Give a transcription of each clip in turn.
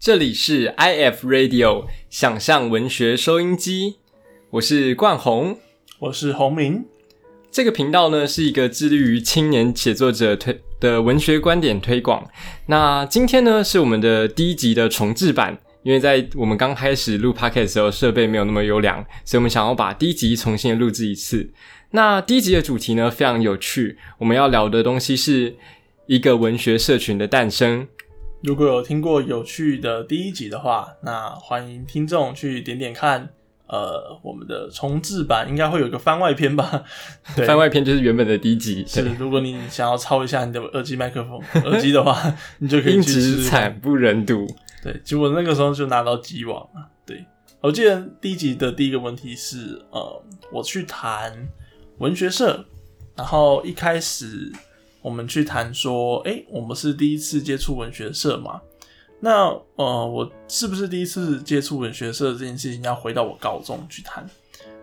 这里是 IF Radio 想象文学收音机，我是冠宏，我是洪明。这个频道呢是一个致力于青年写作者推的文学观点推广。那今天呢是我们的第一集的重制版，因为在我们刚开始录 podcast 的时候设备没有那么优良，所以我们想要把第一集重新的录制一次。那第一集的主题呢非常有趣，我们要聊的东西是一个文学社群的诞生。如果有听过有趣的第一集的话，那欢迎听众去点点看。呃，我们的重置版应该会有一个番外篇吧？番外篇就是原本的第一集。是，如果你想要抄一下你的耳机麦克风耳机的话，你就可以。音质惨不忍睹。对，结果那个时候就拿到机网了。对，我记得第一集的第一个问题是，呃，我去谈文学社，然后一开始。我们去谈说，哎，我们是第一次接触文学社嘛？那呃，我是不是第一次接触文学社这件事情，要回到我高中去谈？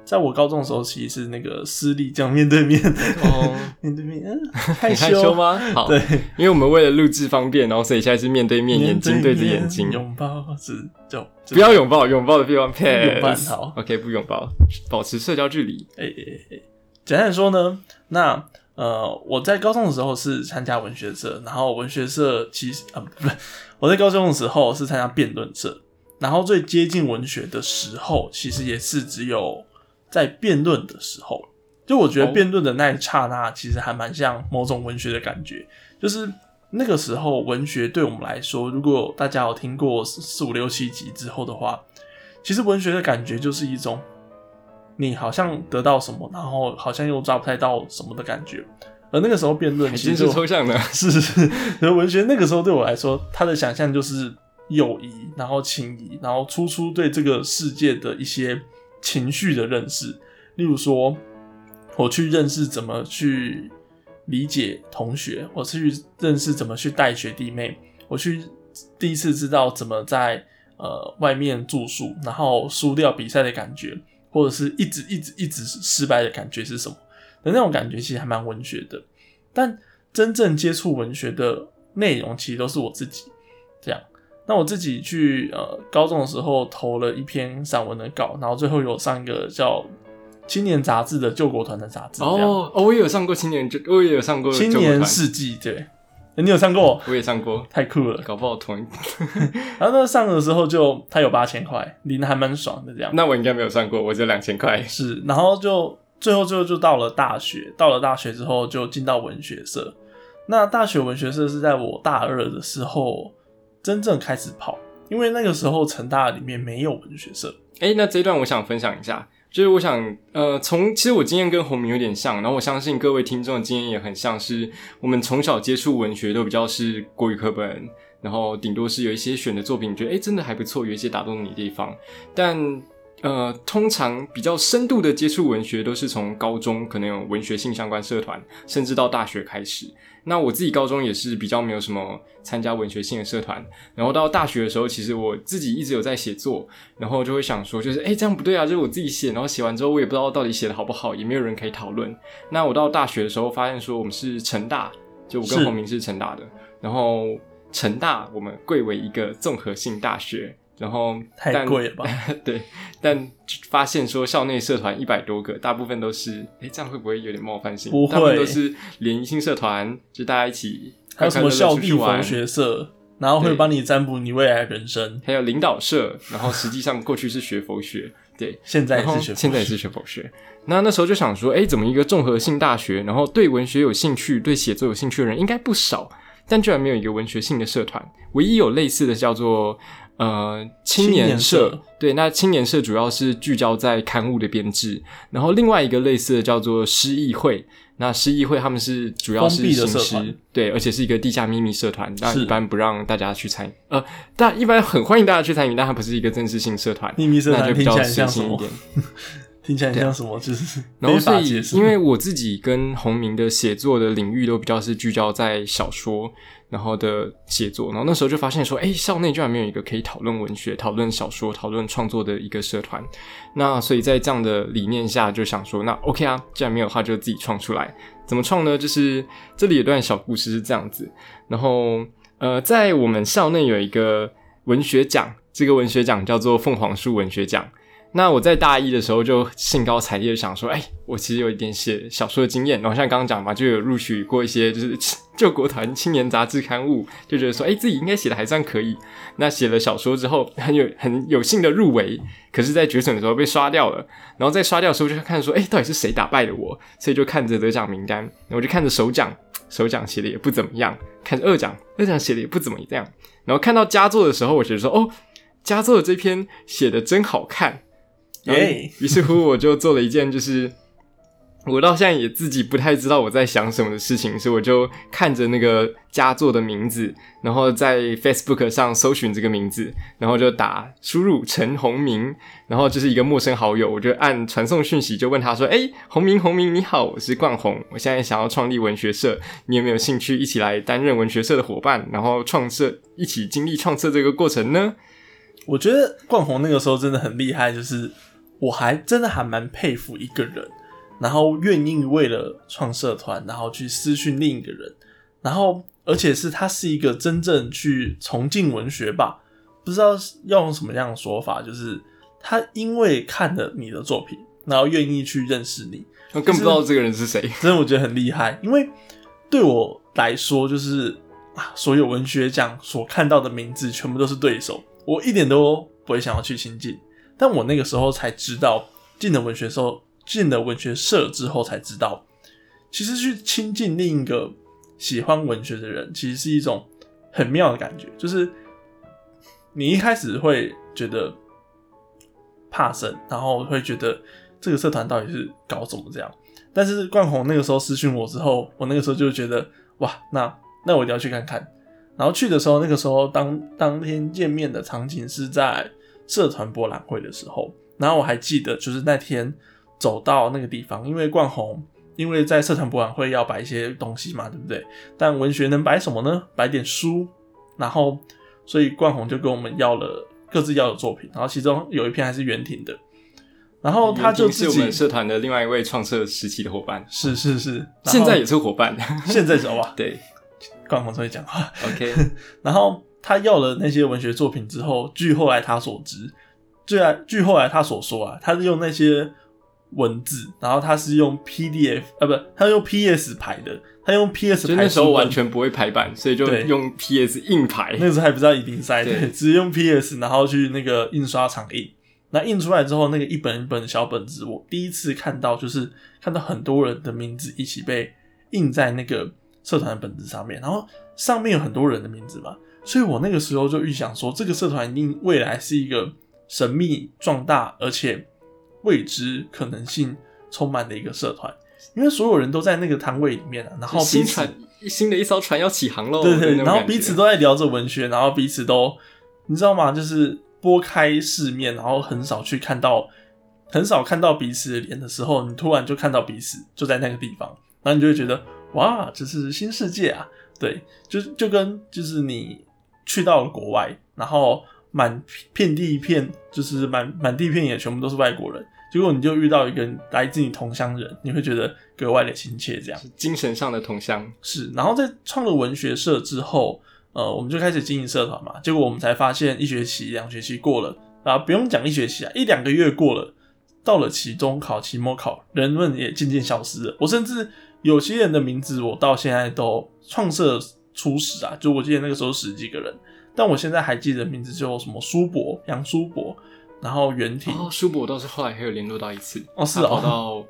在我高中的时候，其实是那个私立这样面对面，哦，面对面，害羞吗？好，对，因为我们为了录制方便，然后所以现在是面对面，眼睛对着眼睛，拥抱是就不要拥抱，拥抱的地方 配拥抱好，OK，不拥抱，保持社交距离。哎哎哎，简单说呢，那。呃，我在高中的时候是参加文学社，然后文学社其实啊 不是，我在高中的时候是参加辩论社，然后最接近文学的时候，其实也是只有在辩论的时候，就我觉得辩论的那一刹那，其实还蛮像某种文学的感觉，就是那个时候文学对我们来说，如果大家有听过四五六七集之后的话，其实文学的感觉就是一种。你好像得到什么，然后好像又抓不太到什么的感觉，而那个时候辩论其实是抽象的，是 是是。而文学那个时候对我来说，他的想象就是友谊，然后情谊，然后初初对这个世界的一些情绪的认识。例如说，我去认识怎么去理解同学，我去认识怎么去带学弟妹，我去第一次知道怎么在呃外面住宿，然后输掉比赛的感觉。或者是一直一直一直失败的感觉是什么？的那种感觉其实还蛮文学的，但真正接触文学的内容其实都是我自己这样。那我自己去呃高中的时候投了一篇散文的稿，然后最后有上一个叫《青年杂志》的救国团的杂志。哦哦，我也有上过《青年》，我也有上过《青年世纪》。对，你有上过？我也上过，太酷了，搞不好同。然后那上的时候就他有八千块，领的还蛮爽的这样。那我应该没有上过，我只有两千块。是，然后就。最后，最后就到了大学。到了大学之后，就进到文学社。那大学文学社是在我大二的时候真正开始跑，因为那个时候成大里面没有文学社。哎，那这一段我想分享一下，就是我想，呃，从其实我经验跟洪明有点像，然后我相信各位听众的经验也很像，是我们从小接触文学都比较是国语课本，然后顶多是有一些选的作品，觉得哎真的还不错，有一些打动你的地方，但。呃，通常比较深度的接触文学，都是从高中可能有文学性相关社团，甚至到大学开始。那我自己高中也是比较没有什么参加文学性的社团，然后到大学的时候，其实我自己一直有在写作，然后就会想说，就是哎，这样不对啊，就是我自己写，然后写完之后，我也不知道到底写的好不好，也没有人可以讨论。那我到大学的时候，发现说我们是成大，就我跟洪明是成大的，然后成大我们贵为一个综合性大学。然后太贵了吧？对，但发现说校内社团一百多个，大部分都是，哎，这样会不会有点冒犯性？不会，都是联谊性社团，就大家一起。还有什么校地佛学社，然后会帮你占卜你未来人生。还有领导社，然后实际上过去是学佛学，对，现在是学，现在也是学佛学。那那时候就想说，哎，怎么一个综合性大学，然后对文学有兴趣、对写作有兴趣的人应该不少，但居然没有一个文学性的社团，唯一有类似的叫做。呃，青年社对，那青年社主要是聚焦在刊物的编制，然后另外一个类似的叫做诗意会，那诗意会他们是主要是行诗，对，而且是一个地下秘密社团，那一般不让大家去参与，呃，但一般很欢迎大家去参与，但它不是一个正式性社团，秘密社团就比较随性一点。听起来像什么？就是然后所以，因为我自己跟洪明的写作的领域都比较是聚焦在小说，然后的写作，然后那时候就发现说，哎，校内居然没有一个可以讨论文学、讨论小说、讨论创作的一个社团。那所以在这样的理念下，就想说，那 OK 啊，既然没有的，话就自己创出来。怎么创呢？就是这里有段小故事是这样子。然后呃，在我们校内有一个文学奖，这个文学奖叫做凤凰树文学奖。那我在大一的时候就兴高采烈想说，哎，我其实有一点写小说的经验，然后像刚刚讲嘛，就有录取过一些就是救国团青年杂志刊物，就觉得说，哎，自己应该写的还算可以。那写了小说之后，很有很有幸的入围，可是，在决审的时候被刷掉了。然后在刷掉的时候，就看说，哎，到底是谁打败了我？所以就看着得奖名单，我就看着首奖，首奖写的也不怎么样；看着二奖，二奖写的也不怎么样。然后看到佳作的时候，我觉得说，哦，佳作的这篇写的真好看。耶！于是乎，我就做了一件，就是我到现在也自己不太知道我在想什么的事情，所以我就看着那个佳作的名字，然后在 Facebook 上搜寻这个名字，然后就打输入陈宏明，然后就是一个陌生好友，我就按传送讯息，就问他说：“哎，宏明，宏明，你好，我是冠宏，我现在想要创立文学社，你有没有兴趣一起来担任文学社的伙伴，然后创设，一起经历创设这个过程呢？”我觉得冠宏那个时候真的很厉害，就是。我还真的还蛮佩服一个人，然后愿意为了创社团，然后去私讯另一个人，然后而且是他是一个真正去崇敬文学吧，不知道要用什么样的说法，就是他因为看了你的作品，然后愿意去认识你，我更不知道这个人是谁，真的我觉得很厉害，因为对我来说，就是啊，所有文学奖所看到的名字全部都是对手，我一点都不会想要去亲近。但我那个时候才知道，进了文学社，进了文学社之后才知道，其实去亲近另一个喜欢文学的人，其实是一种很妙的感觉。就是你一开始会觉得怕生，然后会觉得这个社团到底是搞什么这样。但是冠宏那个时候私讯我之后，我那个时候就觉得哇，那那我一定要去看看。然后去的时候，那个时候当当天见面的场景是在。社团博览会的时候，然后我还记得，就是那天走到那个地方，因为冠宏，因为在社团博览会要摆一些东西嘛，对不对？但文学能摆什么呢？摆点书，然后所以冠宏就跟我们要了各自要的作品，然后其中有一篇还是袁婷的，然后他就自己社团的另外一位创设时期的伙伴，是是是，现在也是伙伴，现在走吧，对，冠宏会讲话，OK，然后。他要了那些文学作品之后，据后来他所知，据据后来他所说啊，他是用那些文字，然后他是用 PDF 啊，不，他用 PS 排的，他用 PS 排。那时候完全不会排版，所以就用 PS 硬排。那时候还不知道一定塞，对，只用 PS，然后去那个印刷厂印。那印出来之后，那个一本一本小本子，我第一次看到，就是看到很多人的名字一起被印在那个社团的本子上面，然后上面有很多人的名字嘛。所以我那个时候就预想说，这个社团一定未来是一个神秘、壮大而且未知可能性充满的一个社团，因为所有人都在那个摊位里面啊，然后新船新的一艘船要起航喽，对对，然后彼此都在聊着文学，然后彼此都你知道吗？就是拨开世面，然后很少去看到，很少看到彼此的脸的时候，你突然就看到彼此就在那个地方，然后你就会觉得哇，这是新世界啊！对，就就跟就是你。去到了国外，然后满遍地一片，就是满满地片也全部都是外国人。结果你就遇到一个来自你同乡人，你会觉得格外的亲切，这样精神上的同乡是。然后在创了文学社之后，呃，我们就开始经营社团嘛。结果我们才发现，一学期、两学期过了啊，不用讲一学期啊，一两个月过了，到了期中考、期末考，人们也渐渐消失了。我甚至有些人的名字，我到现在都创社。初始啊，就我记得那个时候十几个人，但我现在还记得名字叫什么苏博、杨苏博，然后袁婷。哦，苏博倒是后来还有联络到一次。哦，是哦。跑到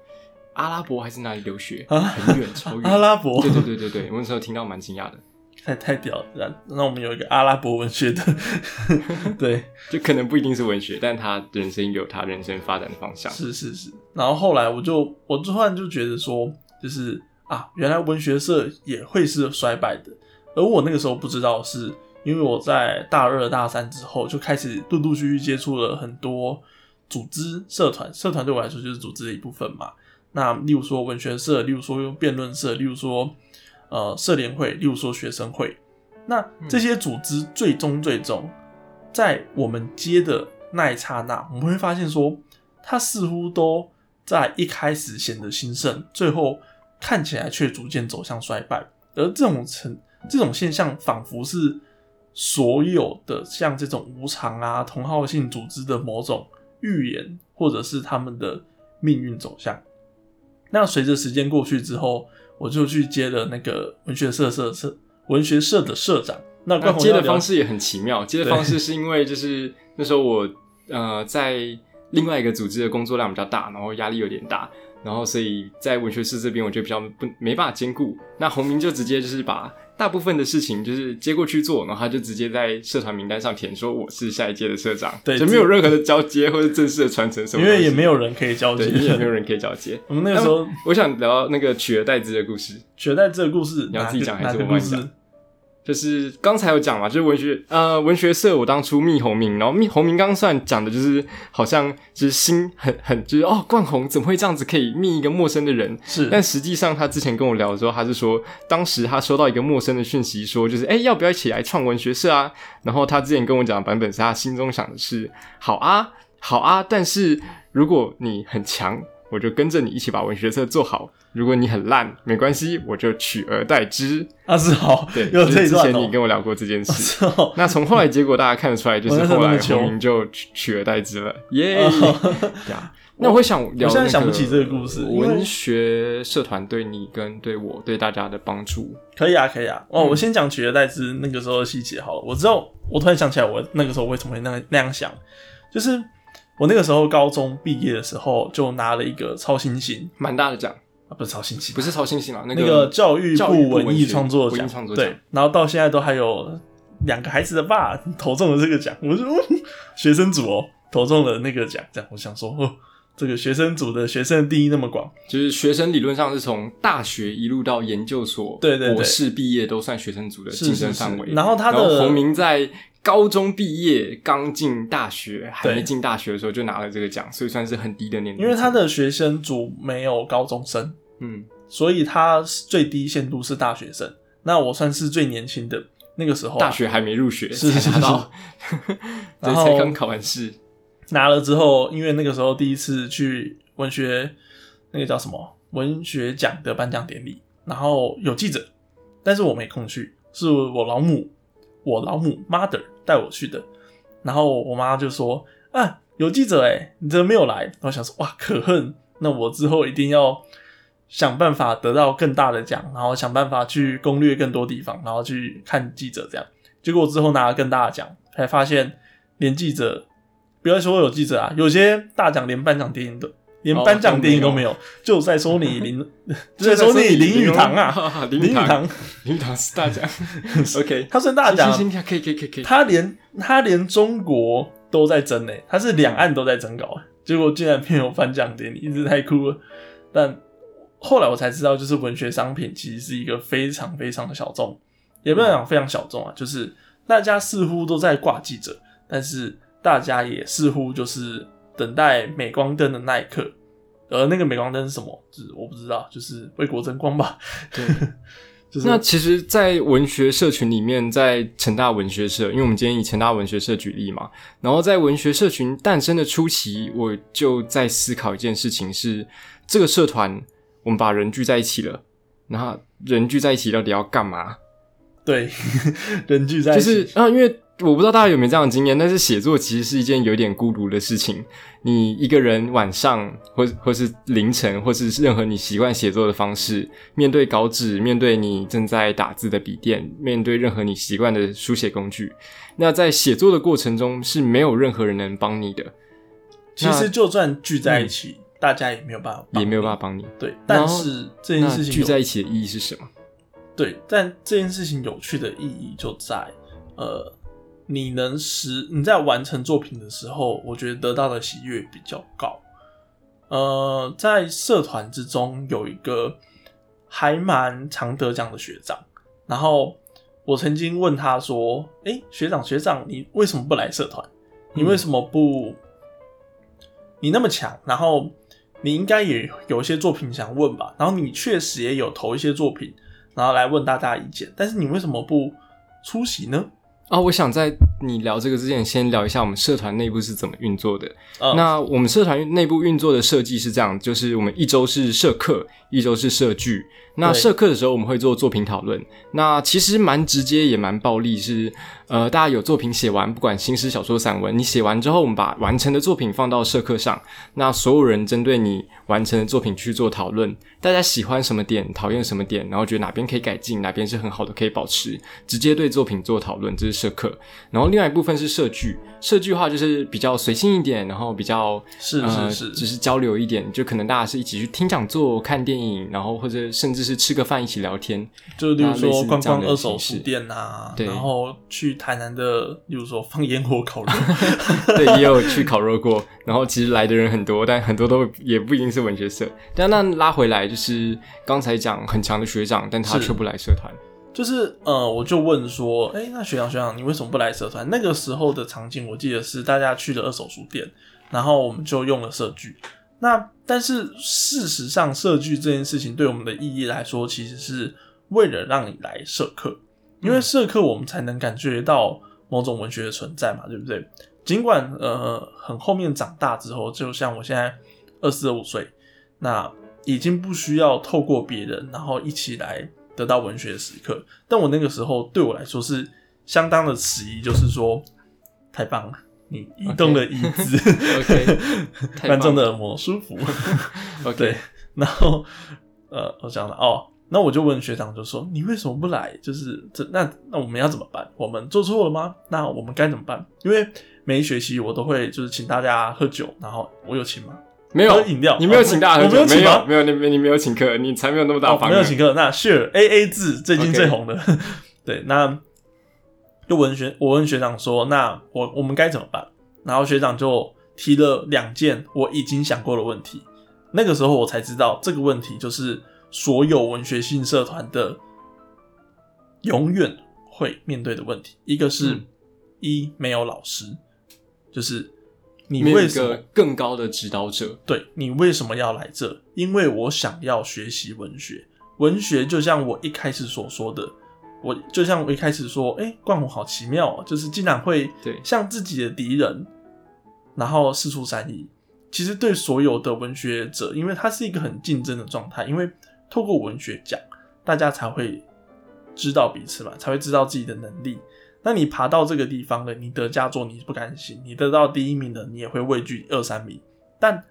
阿拉伯还是哪里留学？啊，很远，超远。阿拉伯。对对对对对，我那时候听到蛮惊讶的。太太屌了！那我们有一个阿拉伯文学的 对，就可能不一定是文学，但他人生有他人生发展的方向。是是是。然后后来我就，我突然就觉得说，就是啊，原来文学社也会是衰败的。而我那个时候不知道，是因为我在大二、大三之后就开始陆陆续续接触了很多组织、社团。社团对我来说就是组织的一部分嘛。那例如说文学社，例如说辩论社，例如说呃社联会，例如说学生会。那这些组织最终最终在我们接的那一刹那，我们会发现说，它似乎都在一开始显得兴盛，最后看起来却逐渐走向衰败。而这种成这种现象仿佛是所有的像这种无常啊、同好性组织的某种预言，或者是他们的命运走向。那随着时间过去之后，我就去接了那个文学社社社文学社的社长。那那接的方式也很奇妙，接的方式是因为就是那时候我呃在另外一个组织的工作量比较大，然后压力有点大，然后所以在文学社这边我觉得比较不没办法兼顾。那洪明就直接就是把大部分的事情就是接过去做，然后他就直接在社团名单上填说我是下一届的社长，对，就没有任何的交接或者正式的传承什么，因为也没有人可以交接，也没有人可以交接。我们那个时候，我想聊那个取而代之的故事，取而代之的故事，你要自己讲还是我帮你讲？就是刚才有讲嘛，就是文学呃文学社，我当初密红明，然后密红明刚算讲的就是好像就是心很很就是哦冠宏怎么会这样子可以密一个陌生的人？是，但实际上他之前跟我聊的时候，他是说当时他收到一个陌生的讯息，说就是哎要不要一起来创文学社啊？然后他之前跟我讲的版本是他心中想的是好啊好啊，但是如果你很强，我就跟着你一起把文学社做好。如果你很烂，没关系，我就取而代之。啊，是好，对，有这之前你跟我聊过这件事。那从后来结果大家看得出来，就是后来洪明就取取而代之了，耶！呀，那我会想聊，我现在想不起这个故事。文学社团对你跟对我对大家的帮助，可以啊，可以啊。哦，我先讲取而代之那个时候的细节好了。我知道，我突然想起来，我那个时候为什么会那那样想，就是我那个时候高中毕业的时候就拿了一个超新星，蛮大的奖。啊，不是超新星，不是超新星啊，那个教育部文艺创作奖，对，然后到现在都还有两个孩子的爸投中了这个奖，我说学生组哦投中了那个奖，这样我想说哦，这个学生组的学生定义那么广，就是学生理论上是从大学一路到研究所，对对博士毕业都算学生组的竞争范围。然后他的洪明在高中毕业刚进大学，还没进大学的时候就拿了这个奖，所以算是很低的年龄。因为他的学生组没有高中生。嗯，所以他最低限度是大学生，那我算是最年轻的那个时候，大学还没入学，是是是，然后 才刚考完试，拿了之后，因为那个时候第一次去文学那个叫什么？文学奖的颁奖典礼，然后有记者，但是我没空去，是我老母，我老母 mother 带我去的，然后我妈就说啊，有记者哎，你怎么没有来？我想说哇，可恨，那我之后一定要。想办法得到更大的奖，然后想办法去攻略更多地方，然后去看记者这样。结果之后拿了更大的奖，才发现连记者，不要说有记者啊，有些大奖连颁奖电影都连颁奖典礼都没有，就在说你 林，就在说你林语堂啊，林语堂，林语堂是大奖。OK，他算大奖，可以可以可以可以。他连他连中国都在争呢，他是两岸都在争稿，结果竟然没有颁奖典礼，一直太酷了。但后来我才知道，就是文学商品其实是一个非常非常的小众，也不能讲非常小众啊，就是大家似乎都在挂记者，但是大家也似乎就是等待镁光灯的那一刻，而那个镁光灯是什么？就是我不知道，就是为国争光吧。对，那其实，在文学社群里面，在成大文学社，因为我们今天以成大文学社举例嘛，然后在文学社群诞生的初期，我就在思考一件事情：是这个社团。我们把人聚在一起了，然后人聚在一起到底要干嘛？对，人聚在一起就是啊，因为我不知道大家有没有这样的经验，但是写作其实是一件有点孤独的事情。你一个人晚上，或或是凌晨，或是任何你习惯写作的方式，面对稿纸，面对你正在打字的笔电，面对任何你习惯的书写工具，那在写作的过程中是没有任何人能帮你的。其实就算聚在一起。大家也没有办法，也没有办法帮你。对，但是这件事情聚在一起的意义是什么？对，但这件事情有趣的意义就在，呃，你能实你在完成作品的时候，我觉得得到的喜悦比较高。呃，在社团之中有一个还蛮常得奖的学长，然后我曾经问他说：“哎，学长学长，你为什么不来社团？你为什么不？你那么强，然后。”你应该也有一些作品想问吧，然后你确实也有投一些作品，然后来问大家意见，但是你为什么不出席呢？啊，我想在你聊这个之前，先聊一下我们社团内部是怎么运作的。嗯那我们社团内部运作的设计是这样，就是我们一周是社课，一周是社剧。那社课的时候，我们会做作品讨论。那其实蛮直接，也蛮暴力，是呃，大家有作品写完，不管新诗、小说、散文，你写完之后，我们把完成的作品放到社课上，那所有人针对你完成的作品去做讨论，大家喜欢什么点，讨厌什么点，然后觉得哪边可以改进，哪边是很好的可以保持，直接对作品做讨论，这是社课。然后另外一部分是社剧，社剧的话就是比较随性一点，然后比较是呃是是只是交流一点，就可能大家是一起去听讲座、看电影，然后或者甚至是吃个饭一起聊天。就例如说逛逛二手书店啊，对然后去台南的，例如说放烟火烤肉，对，也有去烤肉过，然后其实来的人很多，但很多都也不一定是文学社。但那拉回来就是刚才讲很强的学长，但他却不来社团。就是呃，我就问说，哎、那学长学长，你为什么不来社团？那个时候的场景，我记得是大家去了二手书店，然后我们就用了社剧。那但是事实上，社剧这件事情对我们的意义来说，其实是为了让你来社课，因为社课我们才能感觉到某种文学的存在嘛，对不对？尽管呃很后面长大之后，就像我现在二十五岁，那已经不需要透过别人，然后一起来得到文学的时刻。但我那个时候对我来说是相当的迟疑，就是说太棒了，你移动了椅子 OK，太棒观众的耳膜舒服。OK，对，然后呃，我讲了哦，那我就问学长，就说你为什么不来？就是这那那我们要怎么办？我们做错了吗？那我们该怎么办？因为每一学期我都会就是请大家喝酒，然后我有请吗？没有饮料你没有请大家喝酒，没没有请没有你没你没有请客，你才没有那么大哦，方、没有请客。那 share A A 制最近最红的 对，那就文学我问学长说，那我我们该怎么办？然后学长就提了两件我已经想过的问题。那个时候我才知道这个问题就是所有文学性社团的永远会面对的问题。一个是、嗯一没有老师，就是你为什么个更高的指导者。对你为什么要来这？因为我想要学习文学。文学就像我一开始所说的，我就像我一开始说，哎、冠宏好奇妙、哦，就是竟然会对像自己的敌人，然后四处善意。其实对所有的文学者，因为它是一个很竞争的状态，因为透过文学奖，大家才会知道彼此嘛，才会知道自己的能力。那你爬到这个地方了，你得佳作你不甘心，你得到第一名的，你也会畏惧二三名。但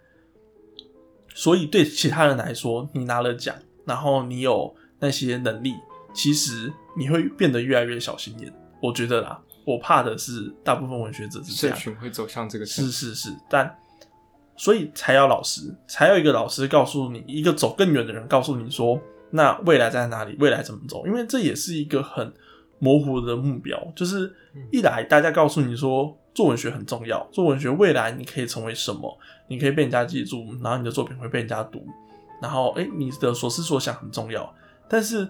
所以对其他人来说，你拿了奖，然后你有那些能力，其实你会变得越来越小心眼。我觉得啦，我怕的是大部分文学者是这社样，群会走向这个是是是，但所以才要老师，才有一个老师告诉你，一个走更远的人告诉你说，那未来在哪里，未来怎么走？因为这也是一个很模糊的目标，就是一来大家告诉你说做文学很重要，做文学未来你可以成为什么，你可以被人家记住，然后你的作品会被人家读，然后诶、你的所思所想很重要，但是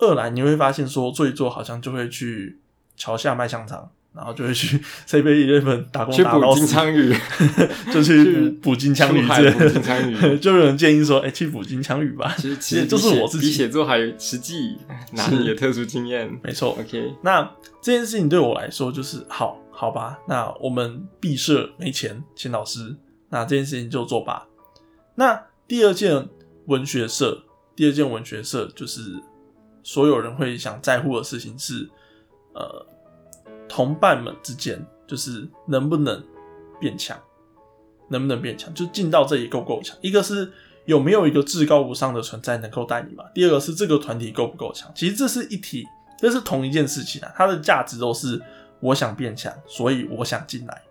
二来你会发现说做一做好像就会去桥下卖香肠。然后就会去 C 杯 eleven 打工去捕打捞死，金枪鱼，就去捕捕金枪鱼出海捕之类的。金枪鱼。就有人建议说，哎、去捕金枪鱼吧。其实 其实就是我自己。比写作还实际，拿是你的特殊经验。没错，OK，那这件事情对我来说就是好好吧，那我们毕设没钱请老师，那这件事情就做吧。那第二件文学社，第二件文学社就是所有人会想在乎的事情是，呃，同伴们之间就是能不能变强，能不能变强，就进到这里够不够强。一个是有没有一个至高无上的存在能够带你嘛，第二个是这个团体够不够强。其实这是一体，这是同一件事情啊，它的价值都是我想变强，所以我想进来。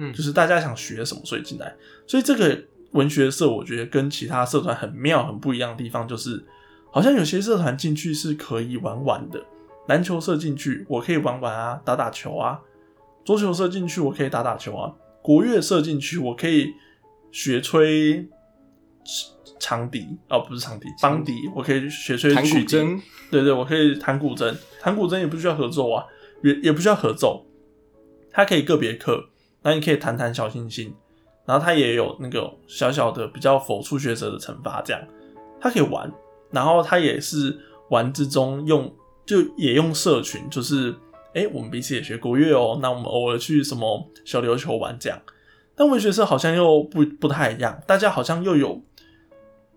嗯就是大家想学什么，所以进来。所以这个文学社，我觉得跟其他社团很妙、很不一样的地方，就是好像有些社团进去是可以玩玩的。篮球射进去，我可以玩玩啊，打打球啊；桌球射进去，我可以打打球啊；国乐射进去，我可以学吹长笛。哦，不是长笛，邦笛，我可以学吹曲筝，对对，我可以弹古筝，弹古筝也不需要合奏啊，也也不需要合奏，它可以个别课，那你可以弹弹小星星，然后它也有那个小小的比较否初学者的惩罚，这样。它可以玩，然后它也是玩之中用就也用社群，就是哎、我们彼此也学国乐哦，那我们偶尔去什么小琉球玩这样。但文学社好像又不不太一样，大家好像又有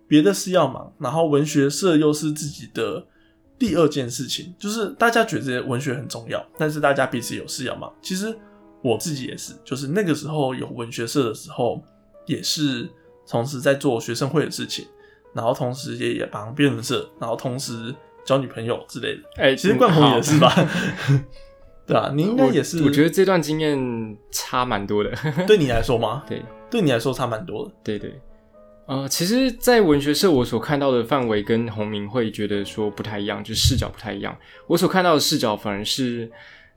别的事要忙，然后文学社又是自己的第二件事情，就是大家觉得文学很重要，但是大家彼此有事要忙。其实我自己也是，就是那个时候有文学社的时候，也是同时在做学生会的事情，然后同时也也帮辩论社，然后同时交女朋友之类的。哎、其实冠宏也是吧？对啊，你应该也是。我。我觉得这段经验差蛮多的。对你来说吗？对对你来说差蛮多的。对对，呃，其实，在文学社我所看到的范围跟洪明会觉得说不太一样，就视角不太一样。我所看到的视角反而是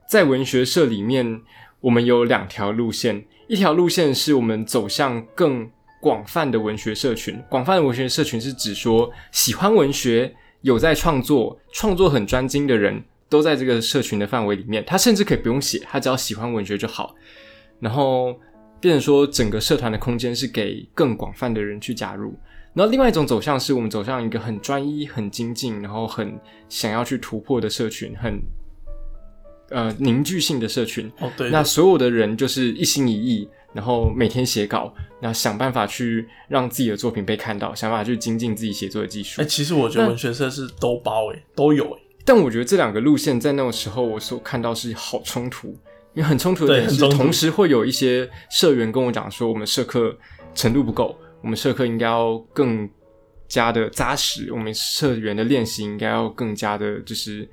在文学社里面，我们有两条路线，一条路线是我们走向更广泛的文学社群。广泛的文学社群是指说喜欢文学、有在创作、创作很专精的人都在这个社群的范围里面。他甚至可以不用写，他只要喜欢文学就好。然后变成说，整个社团的空间是给更广泛的人去加入。然后另外一种走向是我们走向一个很专一、很精进，然后很想要去突破的社群，很呃凝聚性的社群。哦，对。那所有的人就是一心一意，然后每天写稿，那想办法去让自己的作品被看到，想办法去精进自己写作的技术。哎、其实我觉得文学社是都包哎、都有哎、但我觉得这两个路线在那个时候我所看到是好冲突，因为很冲突的点是，同时会有一些社员跟我讲说，我们社课程度不够，我们社课应该要更加的扎实，我们社员的练习应该要更加的，就是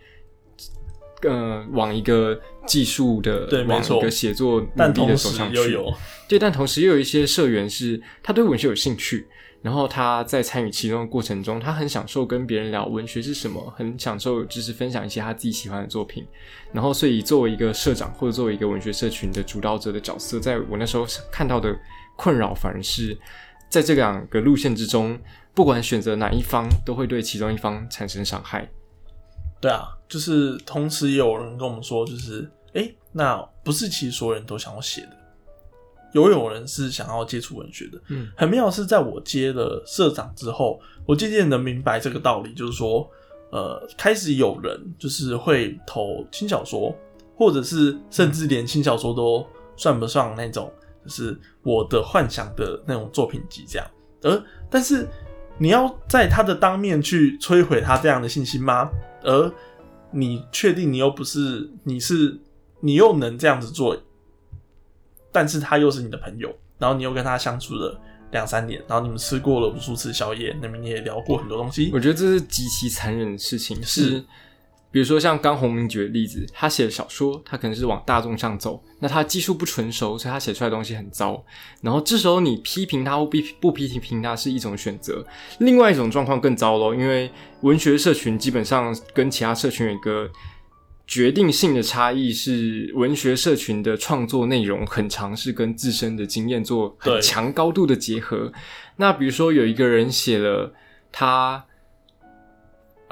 呃往一个技术的，往一个写作努但力的手上去。有 对，但同时又有一些社员是他对文学有兴趣，然后他在参与其中的过程中，他很享受跟别人聊文学是什么，很享受就是分享一些他自己喜欢的作品。然后，所以作为一个社长或者作为一个文学社群的主导者的角色，在我那时候看到的困扰，反而是在这两个路线之中，不管选择哪一方，都会对其中一方产生伤害。对啊，就是同时也有人跟我们说，就是哎、诶那不是其实所有人都想要写的，有有人是想要接触文学的。嗯，很妙是，在我接了社长之后，我渐渐能明白这个道理，就是说，呃，开始有人就是会投轻小说，或者是甚至连轻小说都算不上那种，就是我的幻想的那种作品集这样。而但是你要在他的当面去摧毁他这样的信心吗？而你确定你又不是，你是你又能这样子做，但是他又是你的朋友，然后你又跟他相处了两三年，然后你们吃过了无数次宵夜，那么你也聊过很多东西我，觉得这是极其残忍的事情，是是。比如说像刚洪明举的例子，他写的小说，他可能是往大众上走，那他技术不纯熟，所以他写出来的东西很糟。然后这时候你批评他或不不批评他是一种选择，另外一种状况更糟咯，因为文学社群基本上跟其他社群有一个决定性的差异是，文学社群的创作内容很常是跟自身的经验做很强高度的结合。那比如说有一个人写了他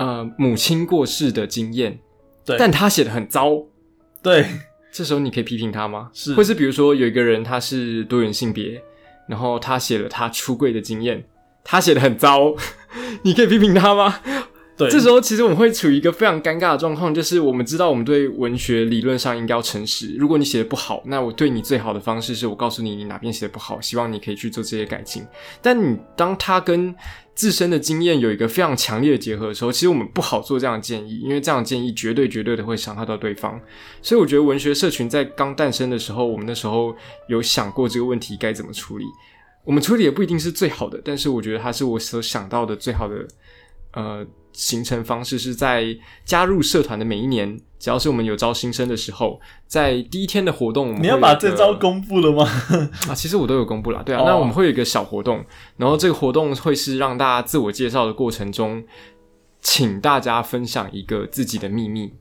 呃母亲过世的经验，对，但他写的很糟，对。这时候你可以批评他吗？是。或是比如说有一个人他是多元性别，然后他写了他出柜的经验，他写的很糟，你可以批评他吗？这时候其实我们会处于一个非常尴尬的状况，就是我们知道我们对文学理论上应该要诚实。如果你写的不好，那我对你最好的方式是我告诉你你哪边写的不好，希望你可以去做这些改进。但你当他跟自身的经验有一个非常强烈的结合的时候，其实我们不好做这样的建议，因为这样的建议绝对绝对的会伤害到对方。所以我觉得文学社群在刚诞生的时候，我们那时候有想过这个问题该怎么处理。我们处理也不一定是最好的，但是我觉得它是我所想到的最好的呃形成方式，是在加入社团的每一年，只要是我们有招新生的时候，在第一天的活动，你要把这招公布了吗？啊，其实我都有公布了，对啊，哦 那我们会有一个小活动，然后这个活动会是让大家自我介绍的过程中，请大家分享一个自己的秘密。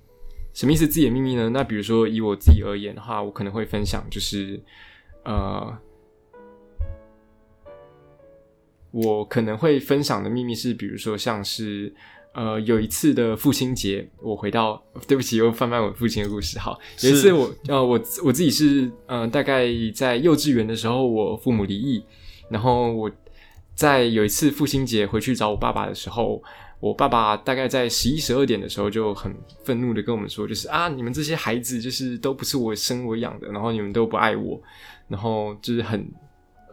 什么意思？自己的秘密呢？那比如说以我自己而言的话，我可能会分享就是，呃，我可能会分享的秘密是，比如说像是。呃，有一次的父亲节，我回到，对不起，又翻翻我父亲的故事。好，有一次我，呃，我我自己是，呃，大概在幼稚园的时候，我父母离异，然后我在有一次父亲节回去找我爸爸的时候，我爸爸大概在十一十二点的时候就很愤怒的跟我们说，就是啊，你们这些孩子就是都不是我生我养的，然后你们都不爱我，然后就是很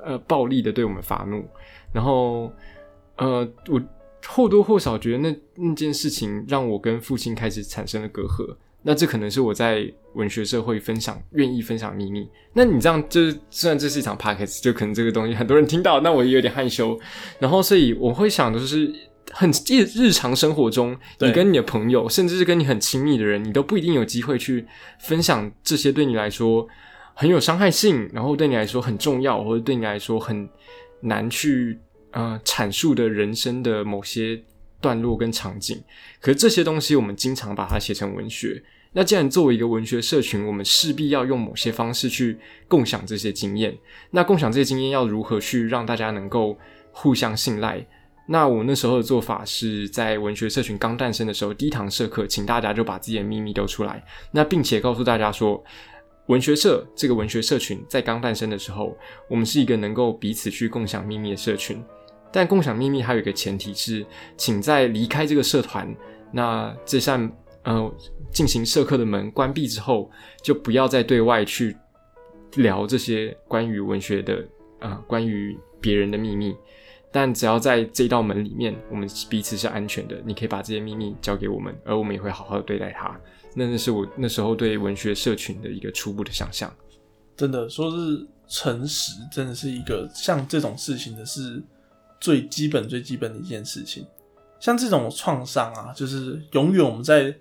呃暴力的对我们发怒，然后呃我或多或少觉得那那件事情让我跟父亲开始产生了隔阂。那这可能是我在文学社会分享愿意分享秘密。那你这样就是虽然这是一场 podcast，就可能这个东西很多人听到，那我也有点害羞。然后所以我会想的就是很日日常生活中，你跟你的朋友，甚至是跟你很亲密的人，你都不一定有机会去分享这些对你来说很有伤害性，然后对你来说很重要，或者对你来说很难去呃阐述的人生的某些段落跟场景。可是这些东西，我们经常把它写成文学。那既然作为一个文学社群，我们势必要用某些方式去共享这些经验。那共享这些经验要如何去让大家能够互相信赖？那我那时候的做法是在文学社群刚诞生的时候，第一堂社课，请大家就把自己的秘密都出来。那并且告诉大家说，文学社这个文学社群在刚诞生的时候，我们是一个能够彼此去共享秘密的社群。但共享秘密还有一个前提是，请在离开这个社团，那这扇呃。进行社课的门关闭之后，就不要再对外去聊这些关于文学的啊，关于别人的秘密。但只要在这道门里面，我们彼此是安全的。你可以把这些秘密交给我们，而我们也会好好的对待它。那那是我那时候对文学社群的一个初步的想象。真的说是诚实，真的是一个像这种事情的是最基本、最基本的一件事情。像这种创伤啊，就是永远我们在。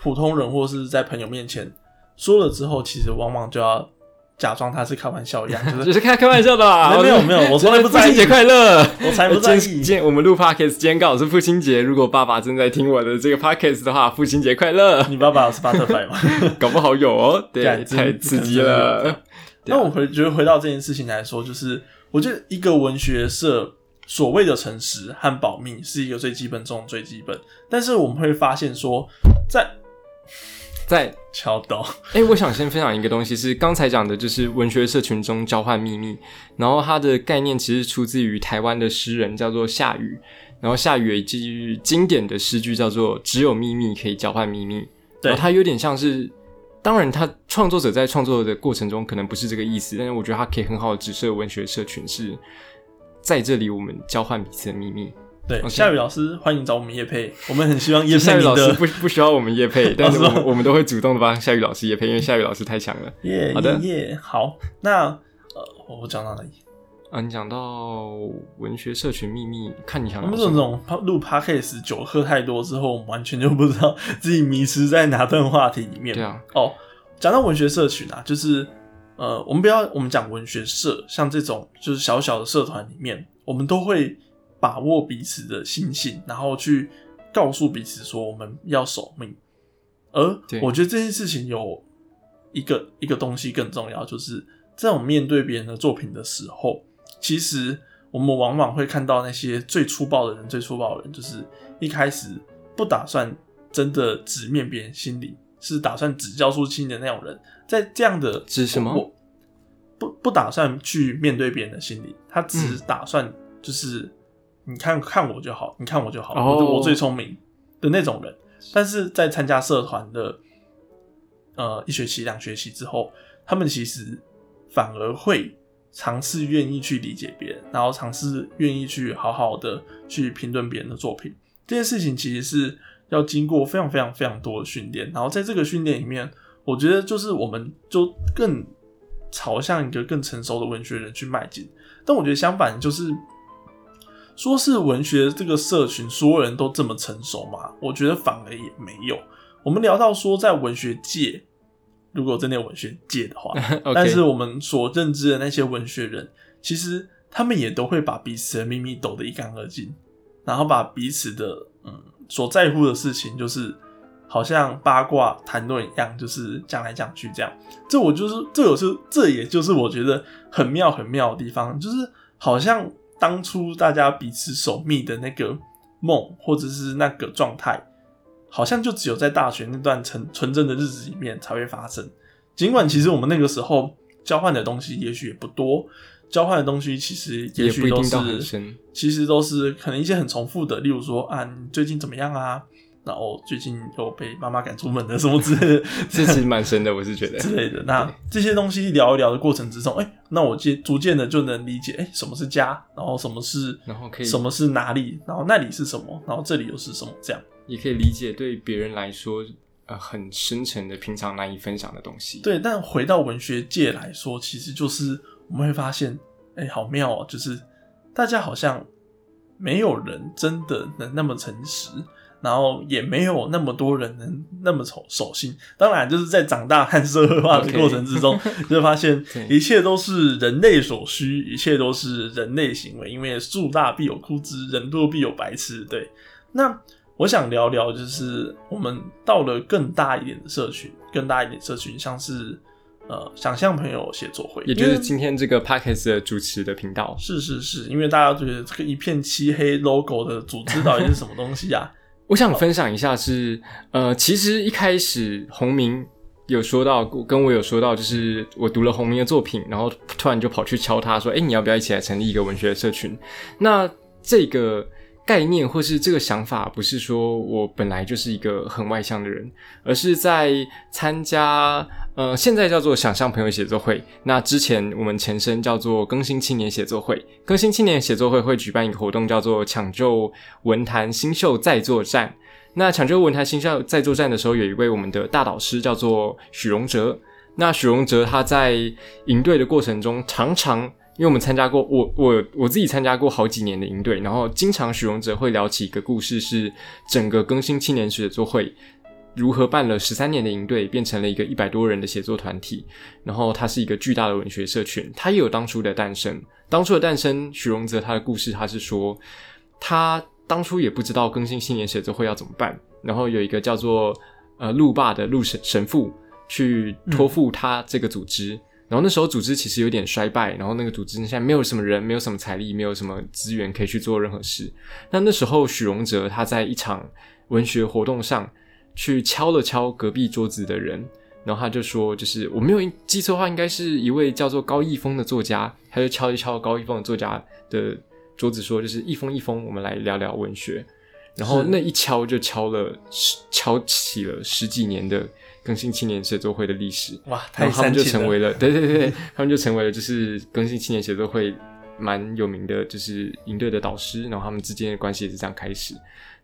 普通人或是在朋友面前说了之后，其实往往就要假装他是开玩笑一样，就是是开开玩笑的啦。没有没有，我从来不父亲节快乐，我才不在意。今天我们录 podcast，今天刚好是父亲节。如果爸爸正在听我的这个 podcast 的话，父亲节快乐。你爸爸有是巴特白吗？搞不好有哦。对，太刺激了。那我回觉得回到这件事情来说，就是我觉得一个文学社所谓的诚实和保密是一个最基本中最基本，但是我们会发现说在。在敲刀。哎，我想先分享一个东西，是刚才讲的，就是文学社群中交换秘密。然后它的概念其实出自于台湾的诗人，叫做夏雨。然后夏雨一句经典的诗句叫做“只有秘密可以交换秘密”。对，它有点像是，当然，他创作者在创作的过程中可能不是这个意思，但是我觉得它可以很好的指涉文学社群是在这里，我们交换彼此的秘密。对，夏雨老师欢迎找我们叶配，我们很希望夏雨老师不不需要我们叶配，但是我们都会主动的帮夏雨老师叶配，因为夏雨老师太强了。耶，好的，耶，好。那呃，我讲到哪里？啊，你讲到文学社群秘密，看你想。我们这种录 podcast 酒喝太多之后，我们完全就不知道自己迷失在哪段话题里面。对啊。哦，讲到文学社群啊，就是呃，我们不要我们讲文学社，像这种就是小小的社团里面，我们都会。把握彼此的心性，然后去告诉彼此说我们要守命。而我觉得这件事情有一个一个东西更重要，就是在我们面对别人的作品的时候，其实我们往往会看到那些最粗暴的人，最粗暴的人就是一开始不打算真的直面别人心里，是打算只教出心的那种人。在这样的指什么？不不打算去面对别人的心理，他只打算就是。你看看我就好，你看我就好，我我最聪明的那种人。但是在参加社团的呃一学期、两学期之后，他们其实反而会尝试愿意去理解别人，然后尝试愿意去好好的去评论别人的作品。这件事情其实是要经过非常非常非常多的训练，然后在这个训练里面，我觉得就是我们就更朝向一个更成熟的文学人去迈进。但我觉得相反就是。说是文学这个社群，所有人都这么成熟吗？我觉得反而也没有。我们聊到说，在文学界，如果真的有文学界的话，但是我们所认知的那些文学人，其实他们也都会把彼此的秘密抖得一干二净，然后把彼此的嗯所在乎的事情，就是好像八卦谈论一样，就是讲来讲去这样。这我就是这有是这也就是我觉得很妙很妙的地方，就是好像。当初大家彼此守密的那个梦，或者是那个状态，好像就只有在大学那段纯纯真的日子里面才会发生。尽管其实我们那个时候交换的东西也许也不多，交换的东西其实也也许都是，其实都是可能一些很重复的，例如说啊，你最近怎么样啊？然后最近又被妈妈赶出门的什么之类的，这其实蛮深的，我是觉得。之类的。那这些东西聊一聊的过程之中，哎、那我渐逐渐的就能理解，哎、什么是家，然后什么是然后可以什么是哪里，然后那里是什么，然后这里又是什么，这样。也可以理解对别人来说，呃，很深沉的、平常难以分享的东西。对，但回到文学界来说，其实就是我们会发现，哎、好妙哦，就是大家好像没有人真的能那么诚实，然后也没有那么多人能那么守守信。当然，就是在长大和社会化的过程之中 就会发现一切都是人类所需，一切都是人类行为，因为树大必有枯枝，人多必有白痴。对，那我想聊聊，就是我们到了更大一点的社群，更大一点的社群，像是呃想象朋友写作会，也就是今天这个 podcast 的主持的频道。是是是，因为大家觉得这个一片漆黑 logo 的组织到底是什么东西啊？我想分享一下是，呃，其实一开始洪明有说到，跟我有说到，就是我读了洪明的作品，然后突然就跑去敲他说，哎、你要不要一起来成立一个文学社群？那这个概念或是这个想法，不是说我本来就是一个很外向的人，而是在参加呃现在叫做想象朋友写作会，那之前我们前身叫做更新青年写作会。更新青年写作会会举办一个活动，叫做抢救文坛新秀再作战。那抢救文坛新秀再作战的时候，有一位我们的大导师叫做许荣哲。那许荣哲他在营队的过程中，常常因为我们参加过，我我我自己参加过好几年的营队，然后经常许荣哲会聊起一个故事，是整个更新青年写作会如何办了十三年的营队，变成了一个一百多人的写作团体。然后它是一个巨大的文学社群，它也有当初的诞生。当初的诞生，许荣泽他的故事，他是说他当初也不知道更新青年写作会要怎么办，然后有一个叫做呃路霸的路神神父去托付他这个组织。然后那时候组织其实有点衰败，然后那个组织现在没有什么人，没有什么财力，没有什么资源可以去做任何事。那那时候许荣哲他在一场文学活动上去敲了敲隔壁桌子的人，然后他就说，就是我没有记错的话，应该是一位叫做高逸峰的作家，他就敲一敲高逸峰的作家的桌子，说，就是一峰一峰，我们来聊聊文学。然后那一敲就敲了十，敲起了十几年的更新青年写作会的历史。哇，太然后他们就。成为了，对对对对，他们就成为了就是更新青年写作会蛮有名的，就是营队的导师，然后他们之间的关系也是这样开始。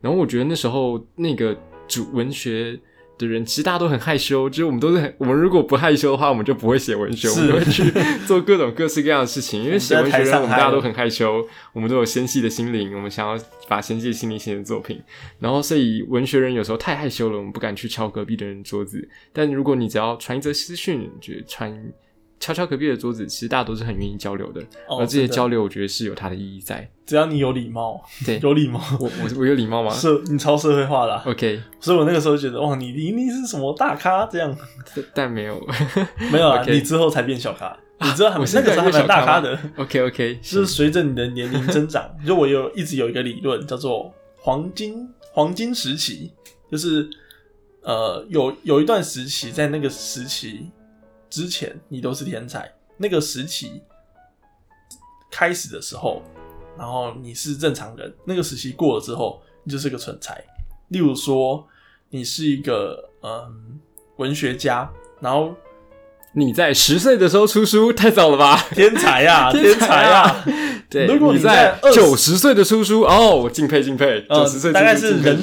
然后我觉得那时候那个主文学的人，其实大家都很害羞，就是我们都是很，我们如果不害羞的话，我们就不会写文学，我们会去 做各种各式各样的事情。因为写文学人，我们大家都很害羞，我们都有纤细的心灵，我们想要把纤细的心灵写成作品。然后，所以文学人有时候太害羞了，我们不敢去敲隔壁的人桌子。但如果你只要传一则私讯，就传敲敲隔壁的桌子，其实大家都是很愿意交流的。哦而这些交流，我觉得是有它的意义在。只要你有礼貌，对 有礼貌，我我我有礼貌吗社你超社会化啦、？OK，所以我那个时候就觉得，哇，你一定是什么大咖这样。但但没有。没有啊你之后才变小咖，你知道还我是那个时候还蛮大咖的。OK OK，就是随着你的年龄增长，就我有一直有一个理论叫做黄金黄金时期，就是呃有有一段时期，在那个时期之前，你都是天才，那个时期开始的时候，然后你是正常人，那个时期过了之后，你就是个蠢材。例如说，你是一个嗯文学家，然后你在十岁的时候出书，太早了吧？天才 呀、天才呀、对，如果你你在20九十岁的出书，哦，我敬佩敬佩，呃九十岁大概是人。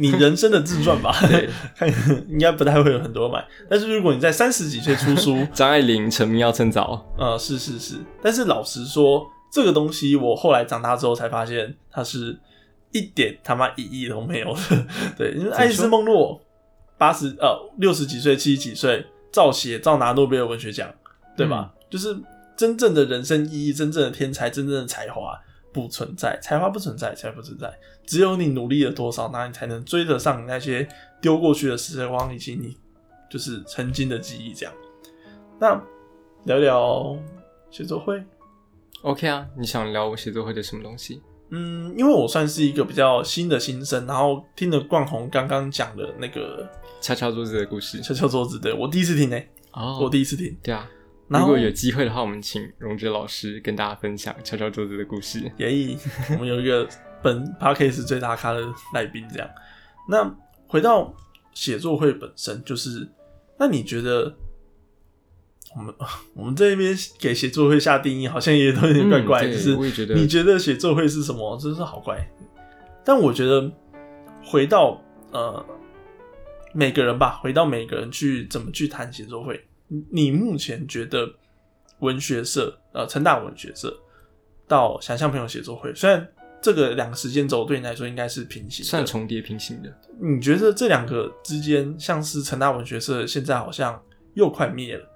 你你人生的自传吧，对，看应该不太会有很多人买。但是如果你在三十几岁出书，张爱玲成名要趁早，呃，是是是，但是老实说，这个东西我后来长大之后才发现，它是一点他妈意义都没有的。对，因为爱丽丝梦露八十呃六十几岁、七十几岁照写照拿诺贝尔文学奖，对吧？就是真正的人生意义、真正的天才、真正的才华不存在，才华不存在，才不存在。只有你努力了多少，那你才能追得上你那些丢过去的时光以及你就是曾经的记忆。这样，那聊聊写作会。OK 啊，你想聊我写作会的什么东西？嗯，因为我算是一个比较新的新生，然后听了冠宏刚刚讲的那个敲敲桌子的故事。敲敲桌子对，我第一次听呢、哦，我第一次听。对啊，然后如果有机会的话，我们请荣哲老师跟大家分享敲敲桌子的故事。耶，我们有一个本 p a r k a s 最大咖的来宾，这样。那回到写作会本身，就是那你觉得我们 我们这边给写作会下定义，好像也都有点怪怪，嗯就是我也觉得你觉得写作会是什么？真是好怪。但我觉得回到呃每个人吧，回到每个人去怎么去谈写作会，你你目前觉得文学社呃成大文学社到想象朋友写作会，虽然这个两个时间轴对你来说应该是平行的，算重叠平行的，你觉得这两个之间，像是成大文学社现在好像又快灭了，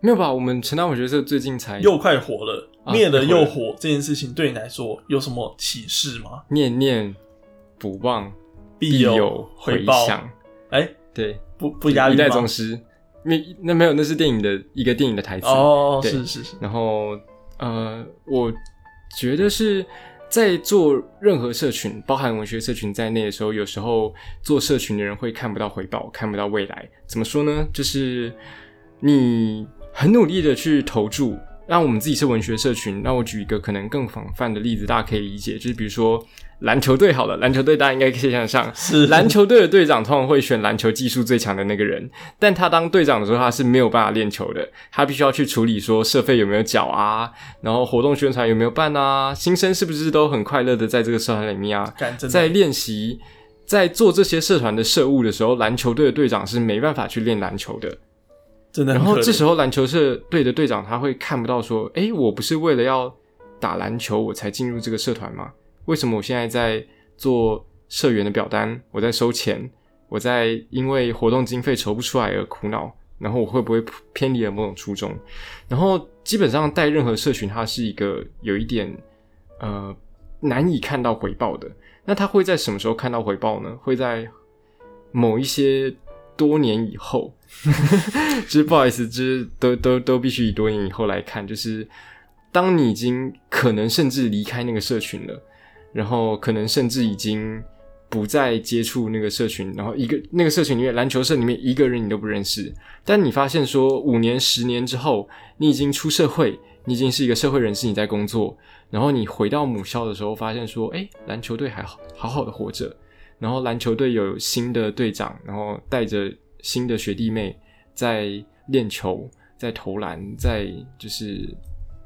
没有吧？我们成大文学社最近才又快火了，啊灭了又火，这件事情对你来说有什么启示吗？念念不忘，必有有回响。哎、对，不不一代宗？师，没那没有，那是电影的一个电影的台词。哦，对是是是，然后呃，我觉得是在做任何社群，包含文学社群在内的时候，有时候做社群的人会看不到回报，看不到未来。怎么说呢？就是你很努力的去投注。让我们自己是文学社群，那我举一个可能更广泛的例子，大家可以理解，就是比如说篮球队好了，篮球队大家应该可以想象，是。篮球队的队长通常会选篮球技术最强的那个人，但他当队长的时候，他是没有办法练球的，他必须要去处理说社费有没有缴啊，然后活动宣传有没有办啊，新生是不是都很快乐的在这个社团里面啊，在练习，在做这些社团的社务的时候，篮球队的队长是没办法去练篮球的，真的很可怜，这时候篮球社队的队长他会看不到说，哎，我不是为了要打篮球我才进入这个社团吗？为什么我现在在做社员的表单，我在收钱，我在因为活动经费筹不出来而苦恼？然后我会不会偏离了某种初衷？然后基本上带任何社群，它是一个有一点呃难以看到回报的。那他会在什么时候看到回报呢？会在某一些多年以后，就是不好意思，就是都都都必须以多年以后来看，就是当你已经可能甚至离开那个社群了，然后可能甚至已经不再接触那个社群，然后一个那个社群里面篮球社里面一个人你都不认识，但你发现说五年十年之后，你已经出社会，你已经是一个社会人士，你在工作，然后你回到母校的时候，发现说，哎，篮球队还好好好的活着。然后篮球队有新的队长，然后带着新的学弟妹在练球、在投篮、在就是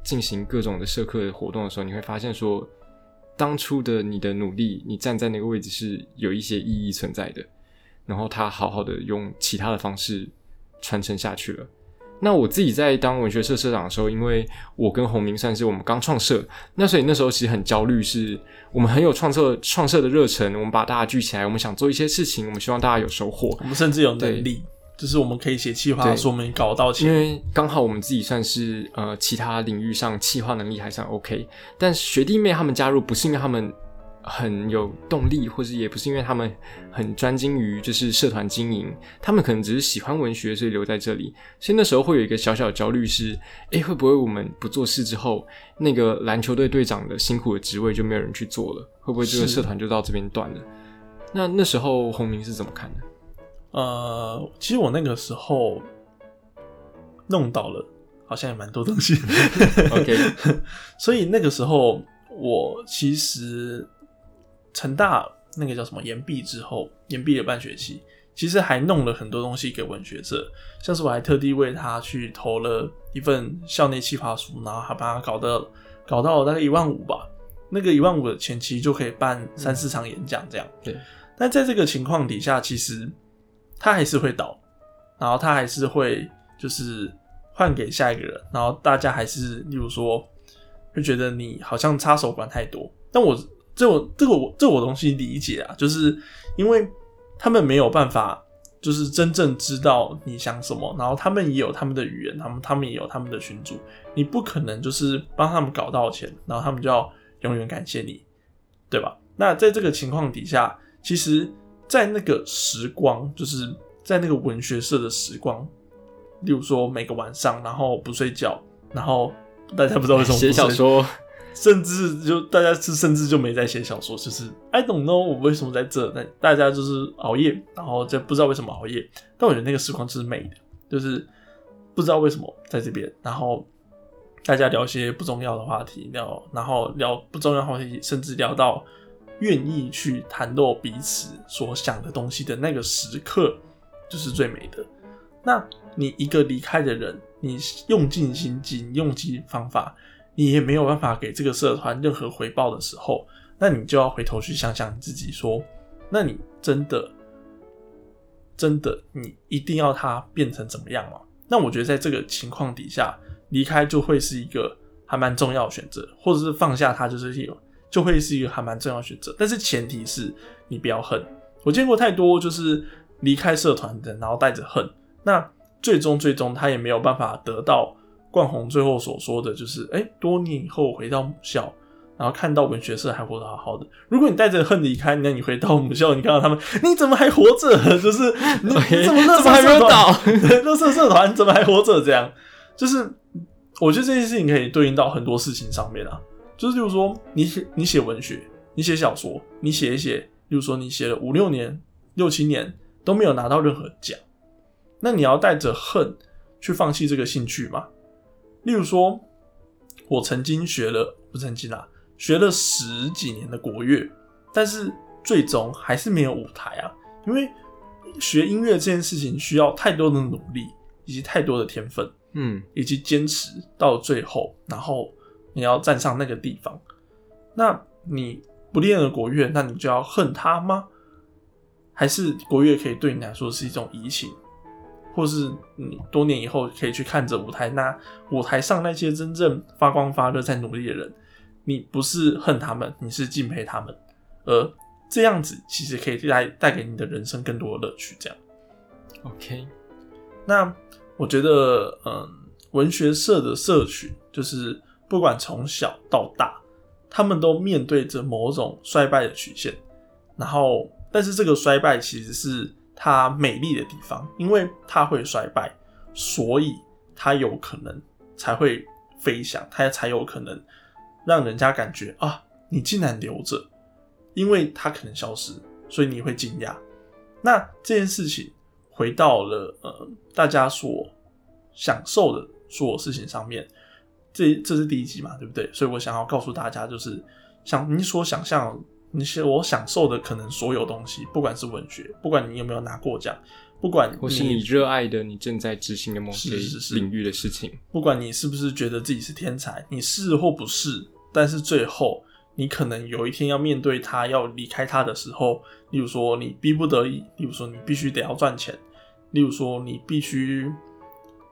进行各种的社课活动的时候，你会发现说，当初的你的努力，你站在那个位置是有一些意义存在的。然后他好好的用其他的方式传承下去了。那我自己在当文学社社长的时候，因为我跟洪明算是我们刚创社，那所以那时候其实很焦虑，是我们很有创社创社的热忱，我们把大家聚起来，我们想做一些事情，我们希望大家有收获。我们甚至有能力，就是我们可以写企划，对说我们搞到因，为刚好我们自己算是呃其他领域上企划能力还算 OK，但学弟妹他们加入不是因为他们很有动力，或者也不是因为他们很专精于就是社团经营，他们可能只是喜欢文学，所以留在这里。所以那时候会有一个小小的焦虑是，诶，会不会我们不做事之后，那个篮球队队长的辛苦的职位就没有人去做了？会不会这个社团就到这边断了？那那时候洪明是怎么看的？呃，其实我那个时候弄到了，好像也蛮多东西。OK 所以那个时候我其实成大那个叫什么延毕之后，延毕了半学期，其实还弄了很多东西给文学社，像是我还特地为他去投了一份校内企划书，然后还把它搞得搞到大概一万五吧。那个一万五的前期就可以办三四场演讲这样。对，但在这个情况底下，其实他还是会倒，然后他还是会就是换给下一个人，然后大家还是例如说会觉得你好像插手管太多。但我这我这个我这我东西理解啊，就是因为他们没有办法。就是真正知道你想什么，然后他们也有他们的语言，他们他们也有他们的群主，你不可能就是帮他们搞到钱，然后他们就要永远感谢你，对吧？那在这个情况底下，其实，在那个时光，就是在那个文学社的时光，例如说每个晚上，然后不睡觉，然后大家不知道为什么不写小说，甚至就大家是甚至就没在写小说，就是 I don't know 我为什么在这，但大家就是熬夜，然后就不知道为什么熬夜。但我觉得那个时光就是美的，就是不知道为什么在这边，然后大家聊些不重要的话题，聊然后聊不重要的话题，甚至聊到愿意去袒露彼此所想的东西的那个时刻，就是最美的。那你一个离开的人，你用尽心机，用尽方法，你也没有办法给这个社团任何回报的时候，那你就要回头去想想你自己，说，那你真的真的你一定要它变成怎么样吗？那我觉得在这个情况底下，离开就会是一个还蛮重要的选择，或者是放下它，就是有就会是一个还蛮重要选择。但是前提是你不要恨。我见过太多就是离开社团的，然后带着恨。那最终，最终他也没有办法得到冠宏最后所说的就是，哎，多年以后回到母校，然后看到文学社还活得好好的。如果你带着恨离开，那你回到母校，你看到他们，你怎么还活着？就是你怎么怎么还没有倒？乐色社团怎么还活着？这样，就是我觉得这件事情可以对应到很多事情上面啊。就是，例如说，你写你写文学，你写小说，你写一写，例如说你写了五六年、六七年都没有拿到任何奖。那你要带着恨去放弃这个兴趣吗？例如说，我曾经学了不曾经啦，学了十几年的国乐，但是最终还是没有舞台啊。因为学音乐这件事情需要太多的努力，以及太多的天分，嗯，以及坚持到最后，然后你要站上那个地方。那你不练了国乐，那你就要恨他吗？还是国乐可以对你来说是一种移情？或是你多年以后可以去看着舞台，那舞台上那些真正发光发热在努力的人，你不是恨他们，你是敬佩他们，而这样子其实可以带带给你的人生更多的乐趣。这样，OK。那我觉得，嗯，文学社的社群，就是不管从小到大，他们都面对着某种衰败的曲线，然后，但是这个衰败其实是。它美丽的地方，因为它会衰败，所以它有可能才会飞翔，它才有可能让人家感觉啊，你竟然留着，因为它可能消失，所以你会惊讶。那这件事情回到了呃大家所享受的所有事情上面，这这是第一集嘛，对不对？所以我想要告诉大家，就是想你所想象。你是我享受的可能所有东西，不管是文学，不管你有没有拿过奖，不管或是你热爱的、你正在执行的某些领域的事情，不管你是不是觉得自己是天才，你是或不是，但是最后你可能有一天要面对他，要离开他的时候，例如说你逼不得已，例如说你必须得要赚钱，例如说你必须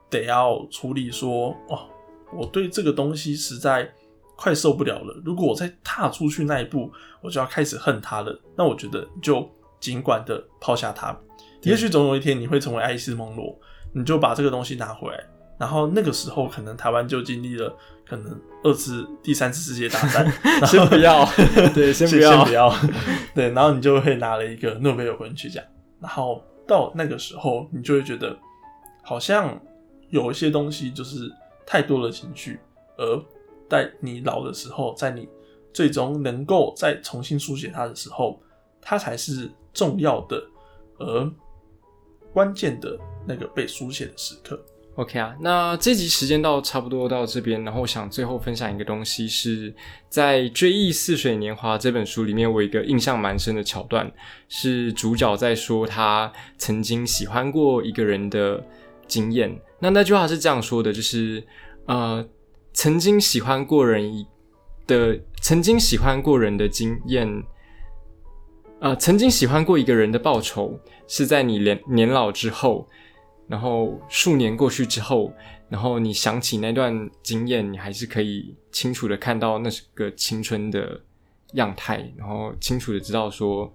得要处理说，哦，我对这个东西实在。快受不了了！如果我再踏出去那一步，我就要开始恨他了。那我觉得就尽管的抛下他，也许总有一天你会成为爱斯蒙罗，你就把这个东西拿回来。然后那个时候，可能台湾就经历了可能二次、第三次世界大战。先不要，对，先不要，不要。对，然后你就会拿了一个诺贝尔文学奖。然后到那个时候，你就会觉得好像有一些东西就是太多的情绪，而。在你老的时候，在你最终能够再重新书写它的时候，它才是重要的，而关键的那个被书写的时刻。OK 啊，那这集时间到差不多到这边，然后想最后分享一个东西，是在《追忆似水年华》这本书里面，我一个印象蛮深的桥段，是主角在说他曾经喜欢过一个人的经验。那那句话是这样说的，就是呃。曾经喜欢过人的，曾经喜欢过人的经验，呃，曾经喜欢过一个人的报酬，是在你年年老之后，然后数年过去之后，然后你想起那段经验，你还是可以清楚的看到那是个青春的样态，然后清楚的知道说，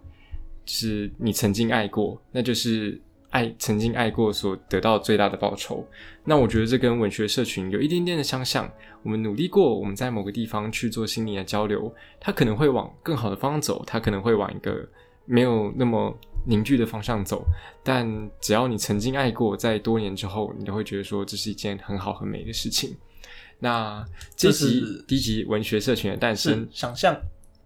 是你曾经爱过，那就是。爱曾经爱过所得到最大的报酬，那我觉得这跟文学社群有一点点的相像。我们努力过，我们在某个地方去做心灵的交流，它可能会往更好的方向走，它可能会往一个没有那么凝聚的方向走。但只要你曾经爱过，在多年之后，你都会觉得说这是一件很好很美的事情。那这第一集文学社群的诞生，想象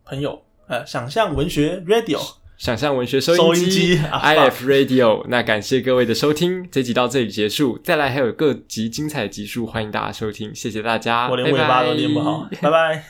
朋友，呃，想象文学 radio。想象文学收收音机机啊 IF Radio。那感谢各位的收听，这集到这里结束，再来还有各集精彩集数，欢迎大家收听，谢谢大家，我连尾巴都念不好，拜拜。